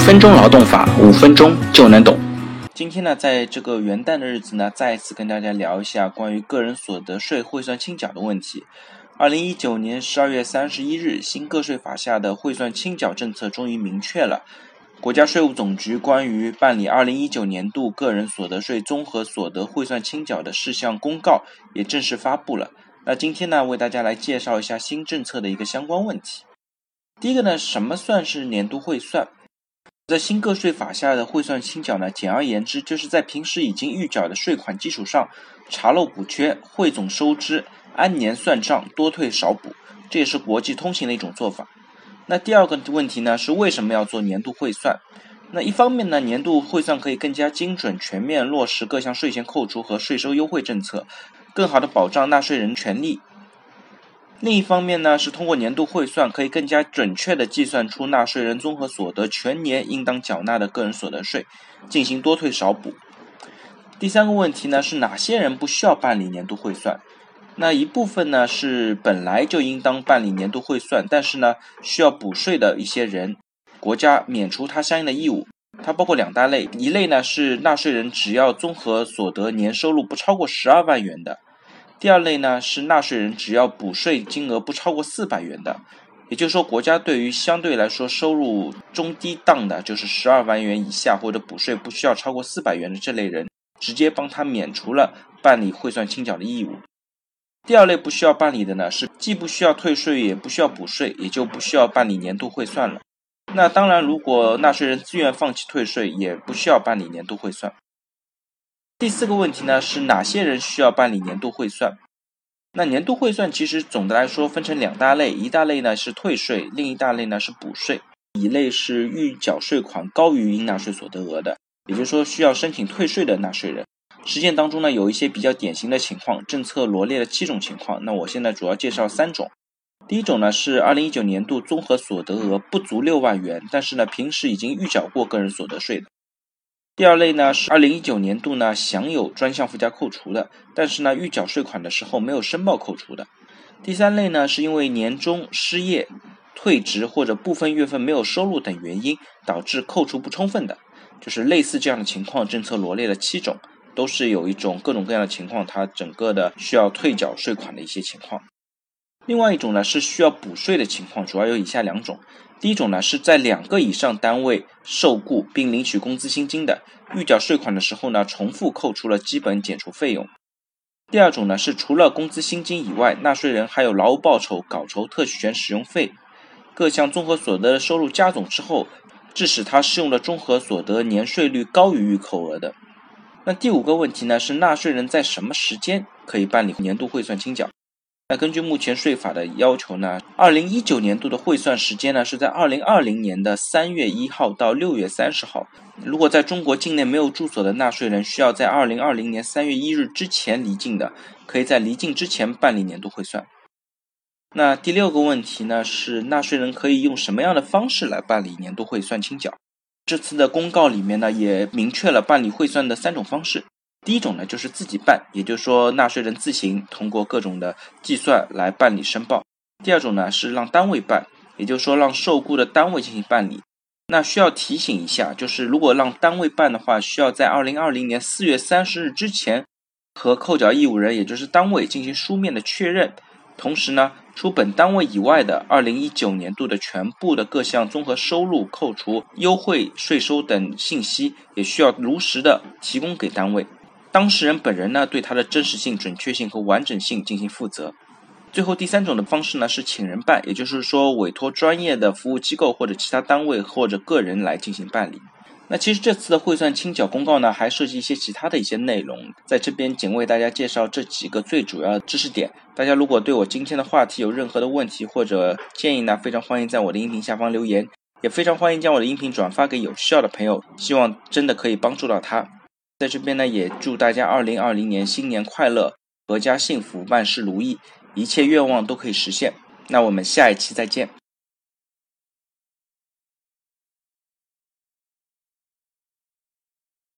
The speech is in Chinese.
分钟劳动法，五分钟就能懂。今天呢，在这个元旦的日子呢，再一次跟大家聊一下关于个人所得税汇算清缴的问题。二零一九年十二月三十一日，新个税法下的汇算清缴政策终于明确了。国家税务总局关于办理二零一九年度个人所得税综合所得汇算清缴的事项公告也正式发布了。那今天呢，为大家来介绍一下新政策的一个相关问题。第一个呢，什么算是年度汇算？在新个税法下的汇算清缴呢，简而言之，就是在平时已经预缴的税款基础上，查漏补缺，汇总收支，按年算账，多退少补，这也是国际通行的一种做法。那第二个问题呢，是为什么要做年度汇算？那一方面呢，年度汇算可以更加精准、全面落实各项税前扣除和税收优惠政策，更好的保障纳税人权利。另一方面呢，是通过年度汇算，可以更加准确地计算出纳税人综合所得全年应当缴纳的个人所得税，进行多退少补。第三个问题呢，是哪些人不需要办理年度汇算？那一部分呢是本来就应当办理年度汇算，但是呢需要补税的一些人，国家免除他相应的义务。它包括两大类，一类呢是纳税人只要综合所得年收入不超过十二万元的。第二类呢是纳税人只要补税金额不超过四百元的，也就是说，国家对于相对来说收入中低档的，就是十二万元以下或者补税不需要超过四百元的这类人，直接帮他免除了办理汇算清缴的义务。第二类不需要办理的呢，是既不需要退税也不需要补税，也就不需要办理年度汇算了。那当然，如果纳税人自愿放弃退税，也不需要办理年度汇算。第四个问题呢，是哪些人需要办理年度汇算？那年度汇算其实总的来说分成两大类，一大类呢是退税，另一大类呢是补税。一类是预缴税款高于应纳税所得额的，也就是说需要申请退税的纳税人。实践当中呢，有一些比较典型的情况，政策罗列了七种情况。那我现在主要介绍三种。第一种呢是二零一九年度综合所得额不足六万元，但是呢平时已经预缴过个人所得税的。第二类呢是二零一九年度呢享有专项附加扣除的，但是呢预缴税款的时候没有申报扣除的。第三类呢是因为年终失业、退职或者部分月份没有收入等原因导致扣除不充分的，就是类似这样的情况，政策罗列了七种，都是有一种各种各样的情况，它整个的需要退缴税款的一些情况。另外一种呢是需要补税的情况，主要有以下两种。第一种呢是在两个以上单位受雇并领取工资薪金的，预缴税款的时候呢重复扣除了基本减除费用。第二种呢是除了工资薪金以外，纳税人还有劳务报酬、稿酬、特许权使用费各项综合所得的收入加总之后，致使他适用的综合所得年税率高于预扣额的。那第五个问题呢是纳税人在什么时间可以办理年度汇算清缴？那根据目前税法的要求呢，二零一九年度的汇算时间呢是在二零二零年的三月一号到六月三十号。如果在中国境内没有住所的纳税人，需要在二零二零年三月一日之前离境的，可以在离境之前办理年度汇算。那第六个问题呢是纳税人可以用什么样的方式来办理年度汇算清缴？这次的公告里面呢也明确了办理汇算的三种方式。第一种呢，就是自己办，也就是说纳税人自行通过各种的计算来办理申报。第二种呢，是让单位办，也就是说让受雇的单位进行办理。那需要提醒一下，就是如果让单位办的话，需要在二零二零年四月三十日之前和扣缴义务人，也就是单位进行书面的确认。同时呢，除本单位以外的二零一九年度的全部的各项综合收入扣除、优惠税收等信息，也需要如实的提供给单位。当事人本人呢，对他的真实性、准确性和完整性进行负责。最后第三种的方式呢，是请人办，也就是说委托专业的服务机构或者其他单位或者个人来进行办理。那其实这次的汇算清缴公告呢，还涉及一些其他的一些内容，在这边仅为大家介绍这几个最主要的知识点。大家如果对我今天的话题有任何的问题或者建议呢，非常欢迎在我的音频下方留言，也非常欢迎将我的音频转发给有需要的朋友，希望真的可以帮助到他。在这边呢，也祝大家二零二零年新年快乐，阖家幸福，万事如意，一切愿望都可以实现。那我们下一期再见。